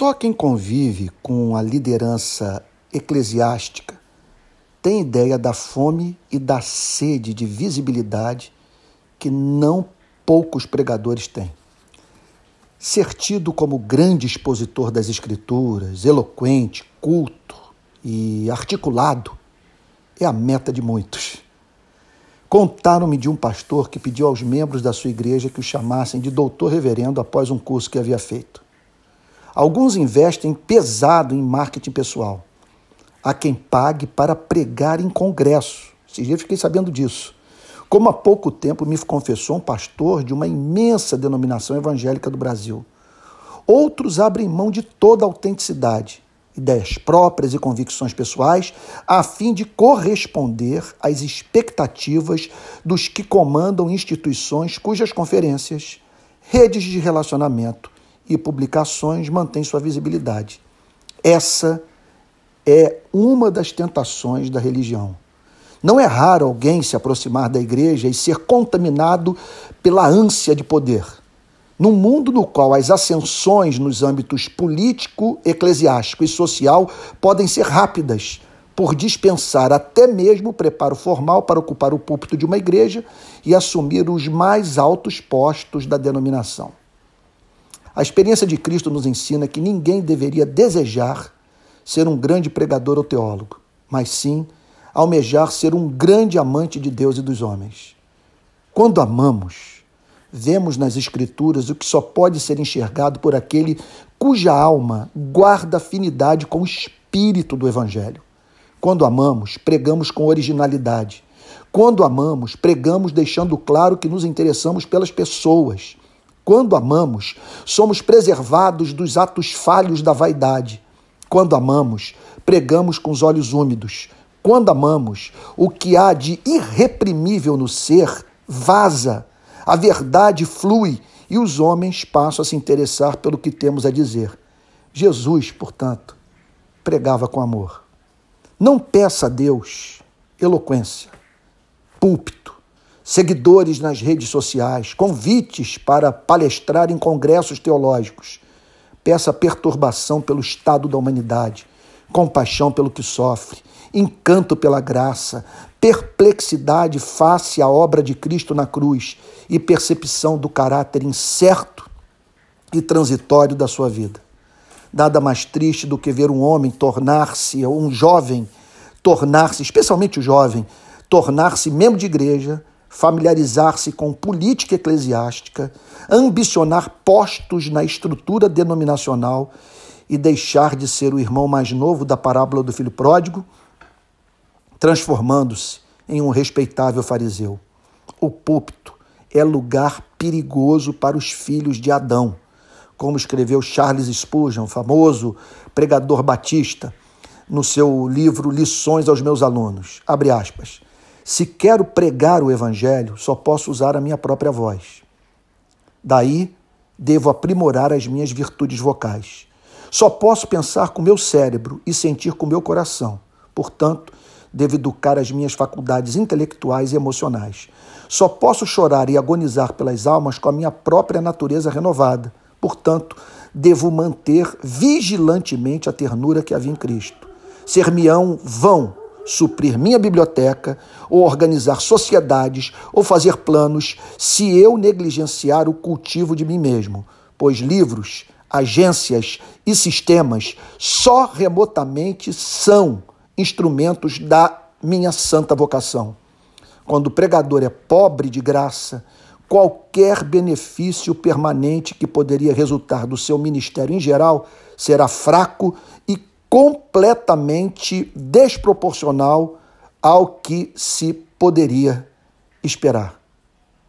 Só quem convive com a liderança eclesiástica tem ideia da fome e da sede de visibilidade que não poucos pregadores têm. Ser tido como grande expositor das Escrituras, eloquente, culto e articulado, é a meta de muitos. Contaram-me de um pastor que pediu aos membros da sua igreja que o chamassem de doutor reverendo após um curso que havia feito. Alguns investem pesado em marketing pessoal. Há quem pague para pregar em congresso. Esse dia fiquei sabendo disso. Como há pouco tempo me confessou um pastor de uma imensa denominação evangélica do Brasil. Outros abrem mão de toda a autenticidade, ideias próprias e convicções pessoais, a fim de corresponder às expectativas dos que comandam instituições cujas conferências, redes de relacionamento e publicações mantêm sua visibilidade. Essa é uma das tentações da religião. Não é raro alguém se aproximar da igreja e ser contaminado pela ânsia de poder. Num mundo no qual as ascensões nos âmbitos político, eclesiástico e social podem ser rápidas, por dispensar até mesmo o preparo formal para ocupar o púlpito de uma igreja e assumir os mais altos postos da denominação. A experiência de Cristo nos ensina que ninguém deveria desejar ser um grande pregador ou teólogo, mas sim almejar ser um grande amante de Deus e dos homens. Quando amamos, vemos nas Escrituras o que só pode ser enxergado por aquele cuja alma guarda afinidade com o espírito do Evangelho. Quando amamos, pregamos com originalidade. Quando amamos, pregamos deixando claro que nos interessamos pelas pessoas quando amamos, somos preservados dos atos falhos da vaidade. Quando amamos, pregamos com os olhos úmidos. Quando amamos, o que há de irreprimível no ser vaza, a verdade flui e os homens passam a se interessar pelo que temos a dizer. Jesus, portanto, pregava com amor. Não peça a Deus eloquência, púlpito, seguidores nas redes sociais, convites para palestrar em congressos teológicos. Peça perturbação pelo estado da humanidade, compaixão pelo que sofre, encanto pela graça, perplexidade face à obra de Cristo na cruz e percepção do caráter incerto e transitório da sua vida. Nada mais triste do que ver um homem tornar-se, um jovem, tornar-se, especialmente o jovem, tornar-se membro de igreja, familiarizar-se com política eclesiástica, ambicionar postos na estrutura denominacional e deixar de ser o irmão mais novo da parábola do filho pródigo, transformando-se em um respeitável fariseu. O púlpito é lugar perigoso para os filhos de Adão, como escreveu Charles Spurgeon, famoso pregador batista, no seu livro Lições aos meus alunos. Abre aspas. Se quero pregar o Evangelho, só posso usar a minha própria voz. Daí, devo aprimorar as minhas virtudes vocais. Só posso pensar com meu cérebro e sentir com meu coração. Portanto, devo educar as minhas faculdades intelectuais e emocionais. Só posso chorar e agonizar pelas almas com a minha própria natureza renovada. Portanto, devo manter vigilantemente a ternura que havia em Cristo. Ser-me-ão vão suprir minha biblioteca, ou organizar sociedades, ou fazer planos, se eu negligenciar o cultivo de mim mesmo, pois livros, agências e sistemas só remotamente são instrumentos da minha santa vocação. Quando o pregador é pobre de graça, qualquer benefício permanente que poderia resultar do seu ministério em geral será fraco e completamente desproporcional ao que se poderia esperar.